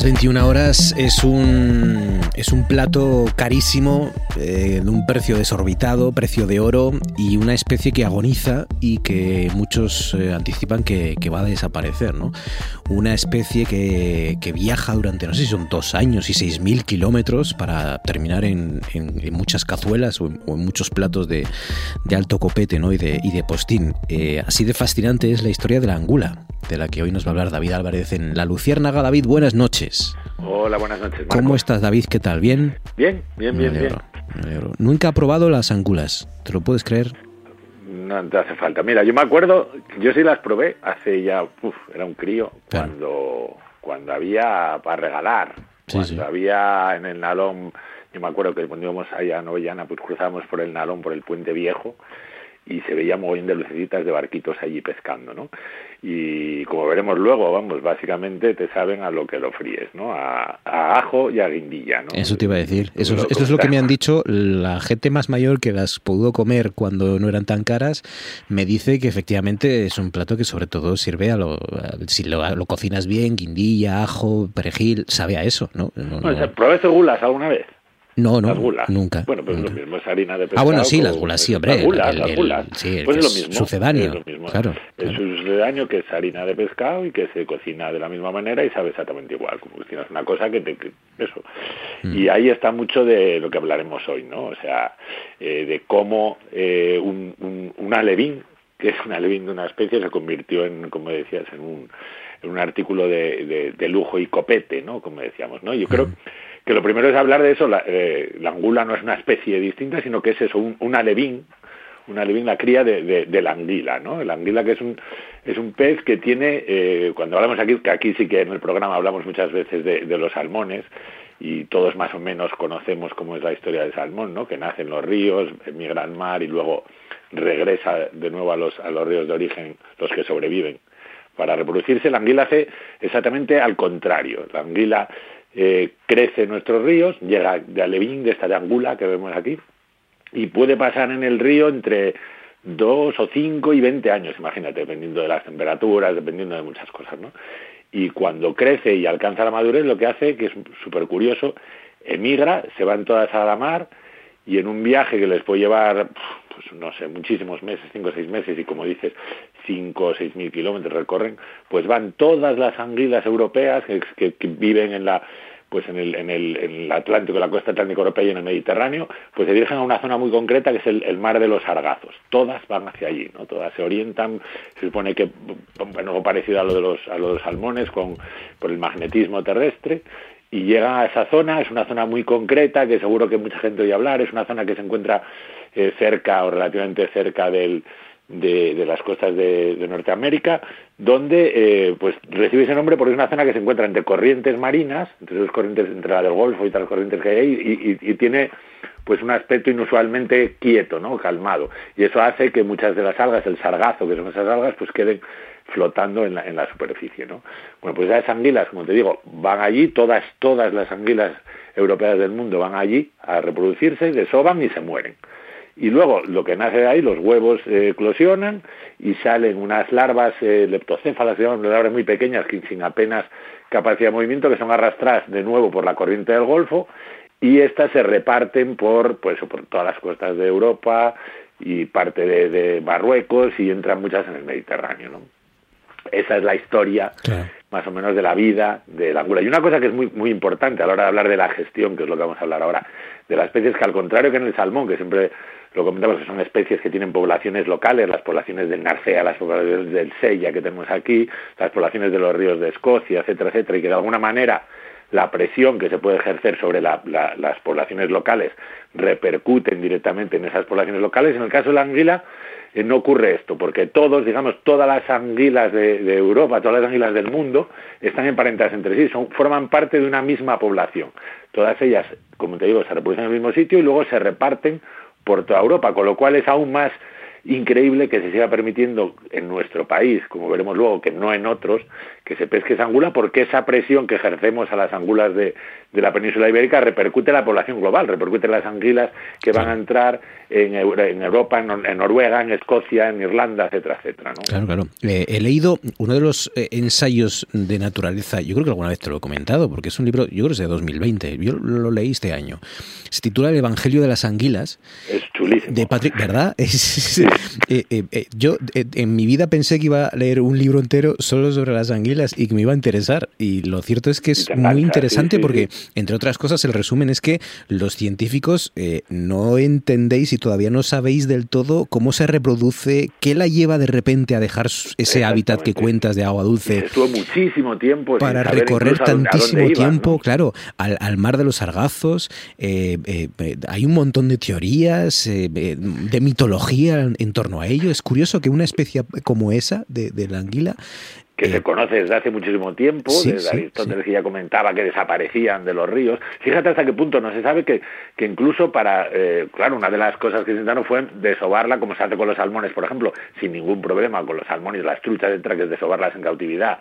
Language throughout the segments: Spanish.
Las 21 horas es un, es un plato carísimo, eh, de un precio desorbitado, precio de oro y una especie que agoniza y que muchos eh, anticipan que, va a desaparecer. ¿no? Una especie que, que, viaja durante, no sé si son dos años y seis mil kilómetros para terminar en, en, muchas cazuelas o en, o en muchos platos de, de, alto copete ¿no? y, de, y de postín. Eh, así de fascinante es la historia de la angula, de la que hoy nos va a hablar David Álvarez en La Luciérnaga. David, buenas noches. Hola, buenas noches. Marco. ¿Cómo estás, David? ¿Qué tal? ¿Bien? Bien, bien, bien, bien. Nunca he probado las angulas, ¿te lo puedes creer? No te hace falta. Mira, yo me acuerdo, yo sí las probé hace ya, uf, era un crío, claro. cuando, cuando había para regalar, sí, cuando sí. había en el Nalón, yo me acuerdo que cuando íbamos allá a Novellana, pues cruzábamos por el Nalón, por el Puente Viejo, y se veía mogollón de lucecitas de barquitos allí pescando, ¿no? Y como veremos luego, vamos, básicamente te saben a lo que lo fríes, ¿no? A, a ajo y a guindilla, ¿no? Eso te iba a decir. Eso, es, eso es lo que me han dicho la gente más mayor que las pudo comer cuando no eran tan caras. Me dice que efectivamente es un plato que sobre todo sirve a lo, a, si lo, lo, cocinas bien, guindilla, ajo, perejil, sabe a eso, ¿no? no, no. no. ¿Probaste gulas alguna vez? No, no, las gulas. nunca. Bueno, pues nunca. lo mismo es harina de pescado. Ah, bueno, sí, las gulas, sí, hombre. Las gulas, el, las gulas. El, sí, pues es lo mismo. Sucedáneo. Es lo mismo. Claro, es claro. sucedáneo que es harina de pescado y que se cocina de la misma manera y sabe exactamente igual. Como cocinas una cosa que te... Que, eso. Mm. Y ahí está mucho de lo que hablaremos hoy, ¿no? O sea, eh, de cómo eh, un, un, un alevín, que es un alevín de una especie, se convirtió en, como decías, en un, en un artículo de, de, de lujo y copete, ¿no? Como decíamos, ¿no? Yo creo... Que lo primero es hablar de eso, la, eh, la, angula no es una especie distinta, sino que es eso, un, un alevín, un alevín, la cría de, de, la anguila, ¿no? La anguila que es un, es un pez que tiene, eh, cuando hablamos aquí, que aquí sí que en el programa hablamos muchas veces de, de los salmones, y todos más o menos conocemos cómo es la historia del salmón, ¿no? Que nace en los ríos, emigra al mar y luego regresa de nuevo a los, a los ríos de origen, los que sobreviven. Para reproducirse, la anguila hace exactamente al contrario. La anguila eh, crece nuestros ríos, llega de alevín, de esta de angula que vemos aquí, y puede pasar en el río entre dos o cinco y veinte años, imagínate, dependiendo de las temperaturas, dependiendo de muchas cosas, ¿no? Y cuando crece y alcanza la madurez, lo que hace, que es súper curioso, emigra, se van todas a la mar, y en un viaje que les puede llevar, pues no sé, muchísimos meses, cinco o seis meses, y como dices, cinco o seis mil kilómetros recorren, pues van todas las anguilas europeas que, viven en la pues en el, en, el, en el Atlántico, la costa atlántica europea y en el Mediterráneo, pues se dirigen a una zona muy concreta que es el, mar de los sargazos. Todas van hacia allí, ¿no? Todas se orientan, se supone que, bueno, parecido a lo de los, a los salmones con, por el magnetismo terrestre, y llegan a esa zona, es una zona muy concreta que seguro que mucha gente oye hablar, es una zona que se encuentra eh, cerca o relativamente cerca del, de, las costas de, Norteamérica, donde eh, pues recibe ese nombre porque es una zona que se encuentra entre corrientes marinas, entre dos corrientes, entre la del Golfo y otras corrientes que hay ahí, y, y, y, tiene pues un aspecto inusualmente quieto, ¿no? calmado. Y eso hace que muchas de las algas, el sargazo, que son esas algas, pues queden flotando en la, en la superficie, ¿no? Bueno, pues esas anguilas, como te digo, van allí, todas, todas las anguilas europeas del mundo van allí a reproducirse, desoban y se mueren y luego lo que nace de ahí, los huevos eh, eclosionan y salen unas larvas eh, leptocéfalas, llaman larvas muy pequeñas, que sin apenas capacidad de movimiento, que son arrastradas de nuevo por la corriente del Golfo y estas se reparten por, pues, por todas las costas de Europa y parte de, de Marruecos y entran muchas en el Mediterráneo. ¿no? Esa es la historia claro. más o menos de la vida de la angula. Y una cosa que es muy, muy importante a la hora de hablar de la gestión, que es lo que vamos a hablar ahora, de la especie es que al contrario que en el salmón, que siempre lo comentamos que son especies que tienen poblaciones locales, las poblaciones del Narcea, las poblaciones del Sella que tenemos aquí, las poblaciones de los ríos de Escocia, etcétera, etcétera, y que de alguna manera la presión que se puede ejercer sobre las poblaciones locales repercuten directamente en esas poblaciones locales. En el caso de la anguila no ocurre esto, porque todos, digamos, todas las anguilas de, Europa, todas las anguilas del mundo están emparentadas entre sí, son, forman parte de una misma población. Todas ellas, como te digo, se reproducen en el mismo sitio y luego se reparten por toda Europa, con lo cual es aún más increíble que se siga permitiendo en nuestro país, como veremos luego, que no en otros, que se pesque esa angula, porque esa presión que ejercemos a las angulas de, de la península ibérica repercute en la población global, repercute en las anguilas que van a entrar en, en Europa, en, Noruega, en Escocia, en Irlanda, etcétera, etcétera. ¿no? Claro, claro. Eh, he leído uno de los eh, ensayos de naturaleza, yo creo que alguna vez te lo he comentado, porque es un libro, yo creo que es de 2020, yo lo leí este año. Se titula El Evangelio de las Anguilas. Es chulísimo. De Patrick, ¿verdad? Eh, yo en mi vida pensé que iba a leer un libro entero solo sobre las anguilas y que me iba a interesar. Y lo cierto es que es muy interesante porque entre otras cosas, el resumen es que los científicos eh, no entendéis y todavía no sabéis del todo cómo se reproduce, qué la lleva de repente a dejar ese hábitat que cuentas de agua dulce. Estuvo muchísimo tiempo. Para recorrer tantísimo tiempo, claro, al, mar de los sargazos. Eh, eh, hay un montón de teorías, de mitología en torno a ello. Es curioso que una especie como esa, de, de la anguila, que se conoce desde hace muchísimo tiempo, desde Aristóteles que ya comentaba que desaparecían de los ríos. Fíjate hasta qué punto no se sabe que, que incluso para, eh, claro, una de las cosas que se intentaron fue desovarla como se hace con los salmones, por ejemplo, sin ningún problema con los salmones, las truchas, etcétera, que es desovarlas en cautividad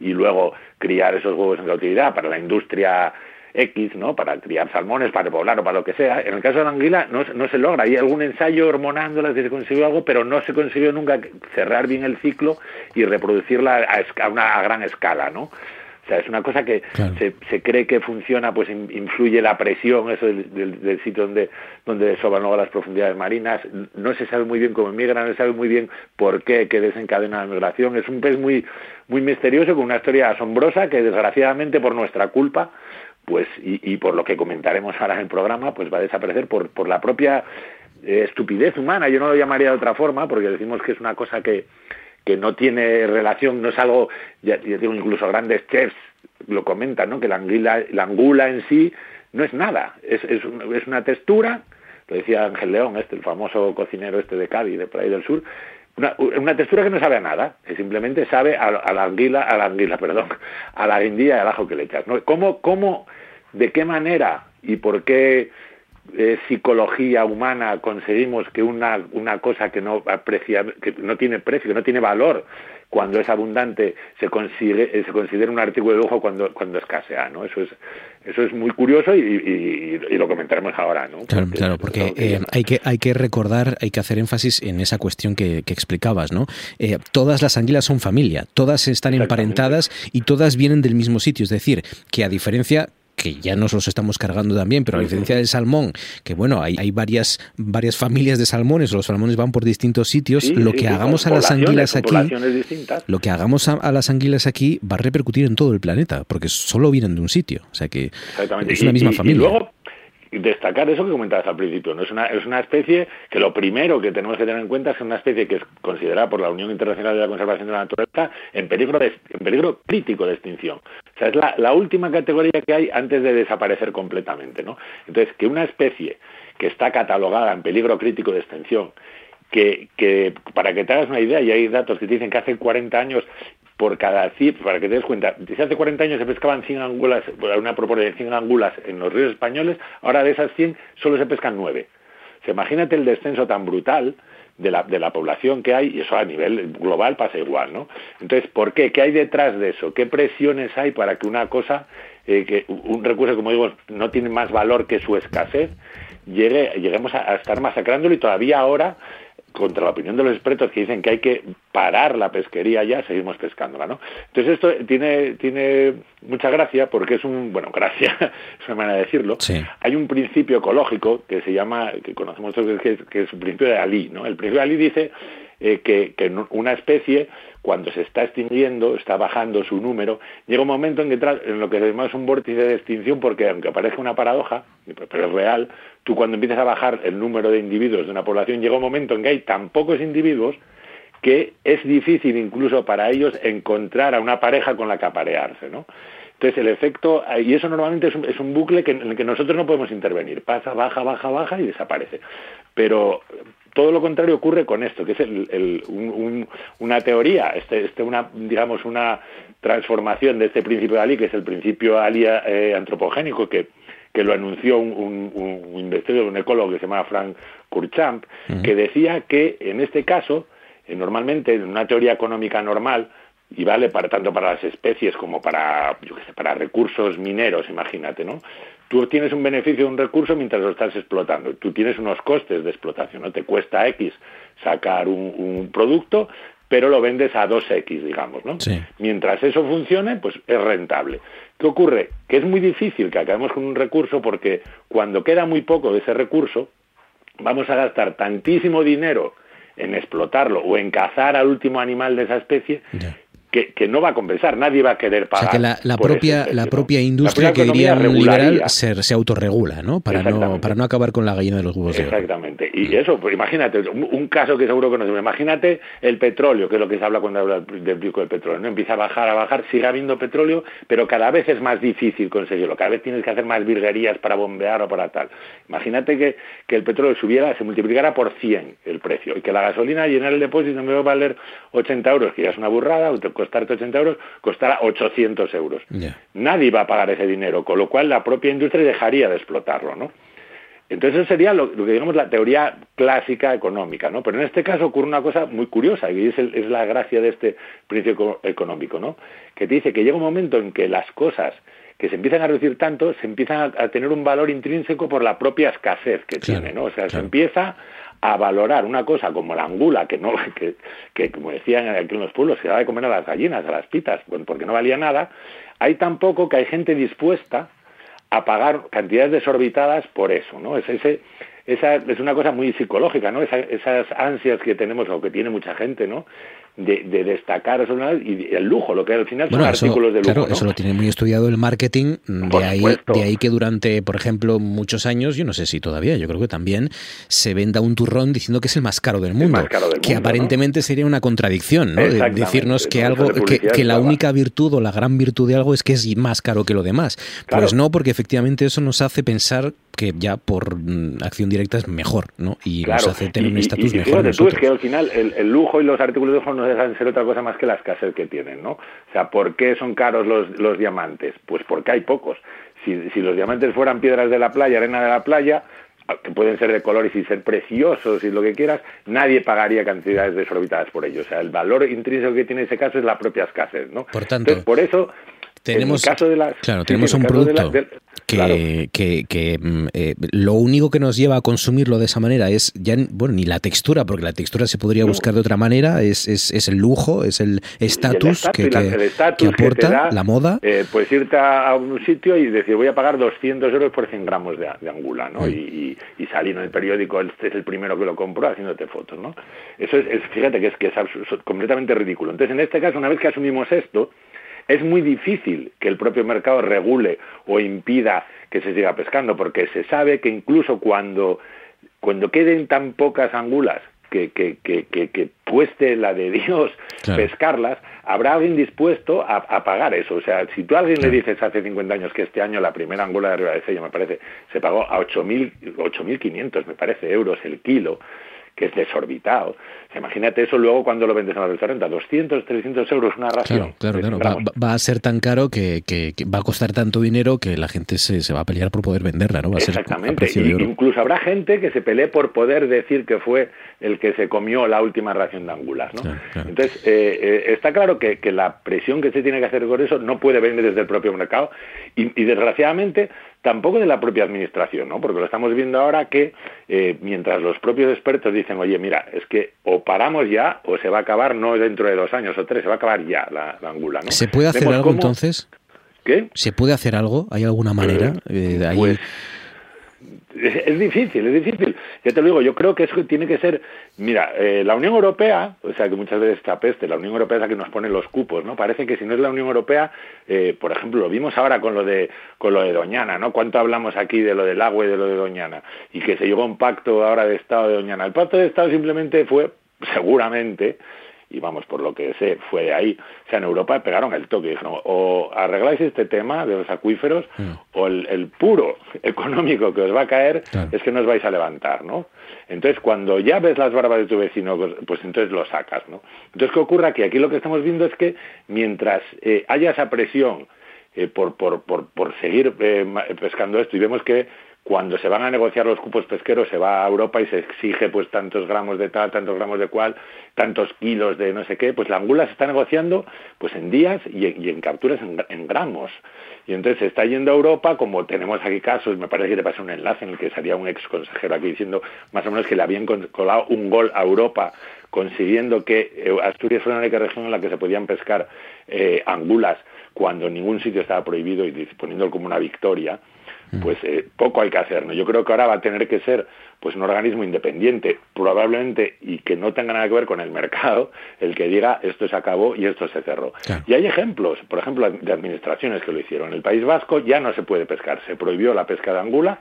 y luego criar esos huevos en cautividad para la industria X, ¿no? Para criar salmones, para repoblar o para lo que sea. En el caso de la anguila no, no se logra. Hay algún ensayo hormonándola que se consiguió algo, pero no se consiguió nunca cerrar bien el ciclo y reproducirla a, una gran escala, ¿no? O sea, es una cosa que se, se, cree que funciona, pues influye la presión, eso del, del, sitio donde, donde soban luego las profundidades marinas. No se sabe muy bien cómo migra, no se sabe muy bien por qué, qué desencadena la migración. Es un pez muy, muy misterioso, con una historia asombrosa que desgraciadamente por nuestra culpa pues y, por lo que comentaremos ahora en el programa, pues va a desaparecer por, por la propia eh, estupidez humana. Yo no lo llamaría de otra forma, porque decimos que es una cosa que, que no tiene relación, no es algo, ya, digo, incluso grandes chefs lo comentan, ¿no? que la, anguila, la angula en sí no es nada, es, es, es una textura, lo decía Ángel León, este, el famoso cocinero este de Cádiz, de ahí del sur, una, textura que no sabe a nada, que simplemente sabe a, la anguila, a la anguila, perdón, a la guindilla y al ajo que le echas. ¿no? ¿Cómo, cómo, de qué manera y por qué eh, psicología humana conseguimos que una, una cosa que no aprecia, que no tiene precio, que no tiene valor, cuando es abundante, se consigue, eh, se considera un artículo de lujo cuando, cuando escasea, ¿no? Eso es, eso es muy curioso y, lo comentaremos ahora, ¿no? Claro, porque, claro, porque eh, hay, que, hay que recordar, hay que hacer énfasis en esa cuestión que, explicabas, ¿no? todas las anguilas son familia, todas están emparentadas y todas vienen del mismo sitio, es decir, que a diferencia que ya nos los estamos cargando también, pero a diferencia del salmón, que bueno, hay, hay varias, varias familias de salmones, los salmones van por distintos sitios, lo que hagamos a las anguilas aquí, lo que hagamos a, las anguilas aquí va a repercutir en todo el planeta, porque solo vienen de un sitio, o sea que es una misma familia destacar eso que comentabas al principio. ¿no? Es, una, es una especie que lo primero que tenemos que tener en cuenta es que es una especie que es considerada por la Unión Internacional de la Conservación de la Naturaleza en peligro, de, en peligro crítico de extinción. O sea, es la, la última categoría que hay antes de desaparecer completamente. ¿no? Entonces, que una especie que está catalogada en peligro crítico de extinción que, que, para que te hagas una idea, y hay datos que te dicen que hace 40 años por cada para que te des cuenta, si hace 40 años se pescaban 100 angulas, una proporción de 100 angulas en los ríos españoles, ahora de esas 100 solo se pescan 9. O imagínate el descenso tan brutal de la, de la población que hay, y eso a nivel global pasa igual, ¿no? Entonces, ¿por qué? ¿Qué hay detrás de eso? ¿Qué presiones hay para que una cosa, eh, que un recurso, como digo, no tiene más valor que su escasez, llegue, lleguemos a estar masacrándolo y todavía ahora contra la opinión de los expertos que dicen que hay que parar la pesquería ya, seguimos pescándola, ¿no? Entonces esto tiene, tiene mucha gracia porque es un, bueno, gracia, es una manera de decirlo. Hay un principio ecológico que se llama, que conocemos todos, que es, que es el principio de Ali, ¿no? El principio de Ali dice eh, que, que una especie cuando se está extinguiendo, está bajando su número, llega un momento en que entra en lo que llamamos un vórtice de extinción, porque aunque parezca una paradoja, pero es real, tú cuando empiezas a bajar el número de individuos de una población, llega un momento en que hay tan pocos individuos que es difícil incluso para ellos encontrar a una pareja con la que aparearse, ¿no? Entonces el efecto, y eso normalmente es un, es un bucle en el que nosotros no podemos intervenir, pasa, baja, baja, baja y desaparece. Pero todo lo contrario ocurre con esto, que es el, una teoría, este, este, una, digamos, una transformación de este principio de Ali, que es el principio Ali eh, antropogénico, que, que lo anunció un, un, investigador, un ecólogo que se llama Frank Kurchamp, que decía que en este caso, eh, normalmente en una teoría económica normal, y vale para tanto para las especies como para, yo qué sé, para recursos mineros, imagínate, ¿no? Tú tienes un beneficio de un recurso mientras lo estás explotando. Tú tienes unos costes de explotación, ¿no? Te cuesta X sacar un, producto, pero lo vendes a 2X, digamos, ¿no? Mientras eso funcione, pues es rentable. ¿Qué ocurre? Que es muy difícil que acabemos con un recurso porque cuando queda muy poco de ese recurso, vamos a gastar tantísimo dinero en explotarlo o en cazar al último animal de esa especie que, que, no va a compensar, nadie va a querer pagar. O sea que la, la propia, la propia industria que diría un liberal se, se, autorregula, ¿no? Para, no para no acabar con la gallina de los huevos Exactamente. Y eso, pues imagínate, un, caso que seguro no imagínate el petróleo, que es lo que se habla cuando habla del pico del petróleo, ¿no? Empieza a bajar, a bajar, sigue habiendo petróleo, pero cada vez es más difícil conseguirlo, cada vez tienes que hacer más virguerías para bombear o para tal. Imagínate que, que el petróleo subiera, se multiplicara por 100 el precio, y que la gasolina, llenar el depósito, me va a valer 80 euros, que ya es una burrada, costarte 80 euros, costará 800 euros. Nadie va a pagar ese dinero, con lo cual la propia industria dejaría de explotarlo, ¿no? Entonces eso sería lo, que digamos la teoría clásica económica, ¿no? Pero en este caso ocurre una cosa muy curiosa y es, es la gracia de este principio económico, ¿no? Que te dice que llega un momento en que las cosas que se empiezan a reducir tanto, se empiezan a, tener un valor intrínseco por la propia escasez que tiene, ¿no? O sea, se empieza a valorar una cosa como la angula, que no, que, que como decían aquí en los pueblos, se daba de comer a las gallinas, a las pitas, porque no valía nada, hay tan poco que hay gente dispuesta a pagar cantidades desorbitadas por eso, ¿no? Es ese, esa es una cosa muy psicológica, ¿no? esas ansias que tenemos o que tiene mucha gente, ¿no? De, de destacar y el lujo, lo que al final son artículos de lujo. Claro, eso lo tiene muy estudiado el marketing, de ahí, de ahí que durante, por ejemplo, muchos años, yo no sé si todavía, yo creo que también se venda un turrón diciendo que es el más caro del mundo, que aparentemente sería una contradicción, ¿no? De decirnos que algo, que, la única virtud o la gran virtud de algo es que es más caro que lo demás. Pues no, porque efectivamente eso nos hace pensar que ya por mm, acción directa es mejor, ¿no? Y nos hace tener un estatus mejor. tú es que al final el, lujo y los artículos de lujo no dejan de ser otra cosa más que la escasez que tienen, ¿no? O sea, ¿por qué son caros los, los diamantes? Pues porque hay pocos. Si, si los diamantes fueran piedras de la playa, arena de la playa, que pueden ser de colores y ser preciosos y lo que quieras, nadie pagaría cantidades desorbitadas por ellos. O sea, el valor intrínseco que tiene ese caso es la propia escasez, ¿no? Por tanto, por eso tenemos, claro, tenemos un producto que, que, mm, eh, lo único que nos lleva a consumirlo de esa manera es ya, bueno, ni la textura, porque la textura se podría buscar de otra manera, es, es, es el lujo, es el estatus que, que, aporta la moda. Eh, pues irte a un sitio y decir, voy a pagar 200 euros por 100 gramos de, de angula, ¿no? Mm. Y, y, salir en el periódico, este es el primero que lo compro haciéndote fotos, ¿no? Eso es, fíjate que es, que es completamente ridículo. Entonces, en este caso, una vez que asumimos esto, es muy difícil que el propio mercado regule o impida que se siga pescando, porque se sabe que incluso cuando, cuando queden tan pocas angulas que, que, que, que, cueste la de Dios pescarlas, habrá alguien dispuesto a, pagar eso. O sea, si tú a alguien le dices hace 50 años que este año la primera angula de arriba de sello, me parece, se pagó a 8.500, me parece, euros el kilo, que es desorbitado. imagínate eso luego cuando lo vendes en la restaurante, 200, 300 euros una ración. Claro, claro, Va, a ser tan caro que, va a costar tanto dinero que la gente se, va a pelear por poder venderla, ¿no? Va a Exactamente. Incluso habrá gente que se pelee por poder decir que fue el que se comió la última ración de angulas, ¿no? Entonces, eh, eh, está claro que, la presión que se tiene que hacer con eso no puede venir desde el propio mercado y, y desgraciadamente tampoco de la propia administración, ¿no? Porque lo estamos viendo ahora que eh, mientras los propios expertos dicen, oye, mira, es que o paramos ya o se va a acabar no dentro de dos años o tres, se va a acabar ya la, angula, ¿no? ¿Se puede hacer algo entonces? ¿Qué? ¿Se puede hacer algo? ¿Hay alguna manera? Eh, pues, es, difícil, es difícil. Ya te lo digo, yo creo que eso tiene que ser, mira, eh, la Unión Europea, o sea que muchas veces esta la Unión Europea es la que nos pone los cupos, ¿no? Parece que si no es la Unión Europea, eh, por ejemplo, lo vimos ahora con lo de con lo de Doñana, ¿no? ¿Cuánto hablamos aquí de lo del agua y de lo de Doñana? Y que se llegó a un pacto ahora de Estado de Doñana. El pacto de Estado simplemente fue, seguramente, y vamos, por lo que sé, fue de ahí. O sea, en Europa pegaron el toque y dijeron, o arregláis este tema de los acuíferos, mm. o el, puro económico que os va a caer es que no os vais a levantar, ¿no? Entonces, cuando ya ves las barbas de tu vecino, pues, pues entonces lo sacas, ¿no? Entonces, ¿qué ocurre aquí? Aquí lo que estamos viendo es que mientras eh, haya esa presión eh, por, por, por, por seguir eh, pescando esto, y vemos que cuando se van a negociar los cupos pesqueros se va a Europa y se exige pues tantos gramos de tal, tantos gramos de cual, tantos kilos de no sé qué, pues la angula se está negociando pues en días y, en capturas en, gramos. Y entonces se está yendo a Europa, como tenemos aquí casos, me parece que te pasó un enlace en el que salía un ex consejero aquí diciendo más o menos que le habían colado un gol a Europa consiguiendo que eh, Asturias fuera la única región en la que se podían pescar eh, angulas cuando en ningún sitio estaba prohibido y poniéndolo como una victoria pues eh, poco hay que hacer. ¿no? Yo creo que ahora va a tener que ser pues un organismo independiente, probablemente, y que no tenga nada que ver con el mercado, el que diga esto se acabó y esto se cerró. Y hay ejemplos, por ejemplo, de administraciones que lo hicieron. En el País Vasco ya no se puede pescar, se prohibió la pesca de angula,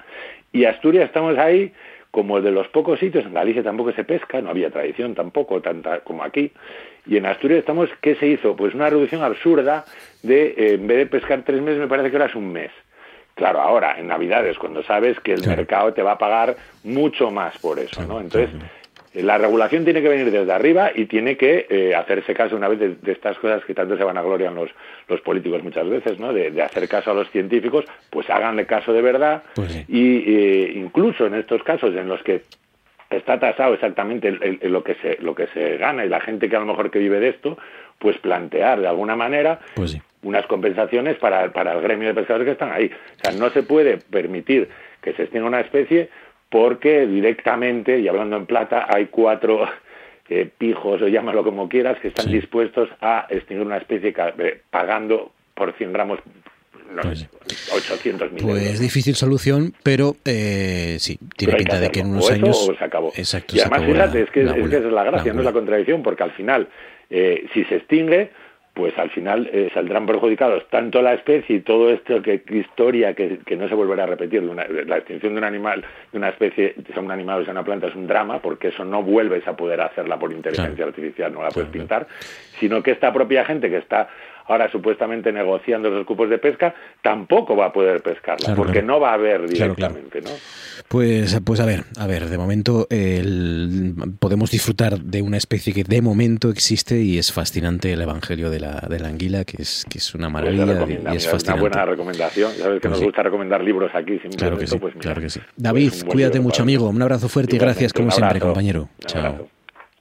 y Asturias estamos ahí como de los pocos sitios, en Galicia tampoco se pesca, no había tradición tampoco, tanta como aquí, y en Asturias estamos, ¿qué se hizo? Pues una reducción absurda de, eh, en vez de pescar tres meses, me parece que ahora es un mes. Claro, ahora, en Navidades, cuando sabes que el mercado te va a pagar mucho más por eso, ¿no? Entonces, la regulación tiene que venir desde arriba y tiene que eh, hacerse caso una vez de, estas cosas que tanto se van a gloriar los, los políticos muchas veces, ¿no? De, hacer caso a los científicos, pues háganle caso de verdad pues y eh, incluso en estos casos en los que está tasado exactamente lo que se lo que se gana y la gente que a lo mejor que vive de esto, pues plantear de alguna manera pues unas compensaciones para, para el gremio de pescadores que están ahí. O sea, no se puede permitir que se extinga una especie porque directamente, y hablando en plata, hay cuatro eh, pijos, o llámalo como quieras, que están dispuestos a extinguir una especie eh, pagando por 100 gramos no, pues, 800 mil Pues difícil solución, pero eh, sí, tiene pinta de que en unos años... se acabó. Exacto, y además, fíjate, es, que, es que es la gracia, no es la contradicción, porque al final, eh, si se extingue, pues al final eh, saldrán perjudicados tanto la especie y todo esto que historia que, no se volverá a repetir. La extinción de un animal de una especie sea un animal o sea una planta es un drama porque eso no vuelves a poder hacerla por inteligencia artificial no la puedes pintar sino que esta propia gente que está ahora supuestamente negociando los cupos de pesca, tampoco va a poder pescarla, porque no va a haber directamente, ¿no? Pues, pues a ver, a ver, de momento podemos disfrutar de una especie que de momento existe y es fascinante el Evangelio de la, de la anguila, que es, que es una pues maravilla y es fascinante. Una buena recomendación, sabes que pues nos gusta recomendar libros aquí, claro que sí, pues claro que sí. David, cuídate mucho amigo, un abrazo fuerte y gracias como siempre, compañero. Chao.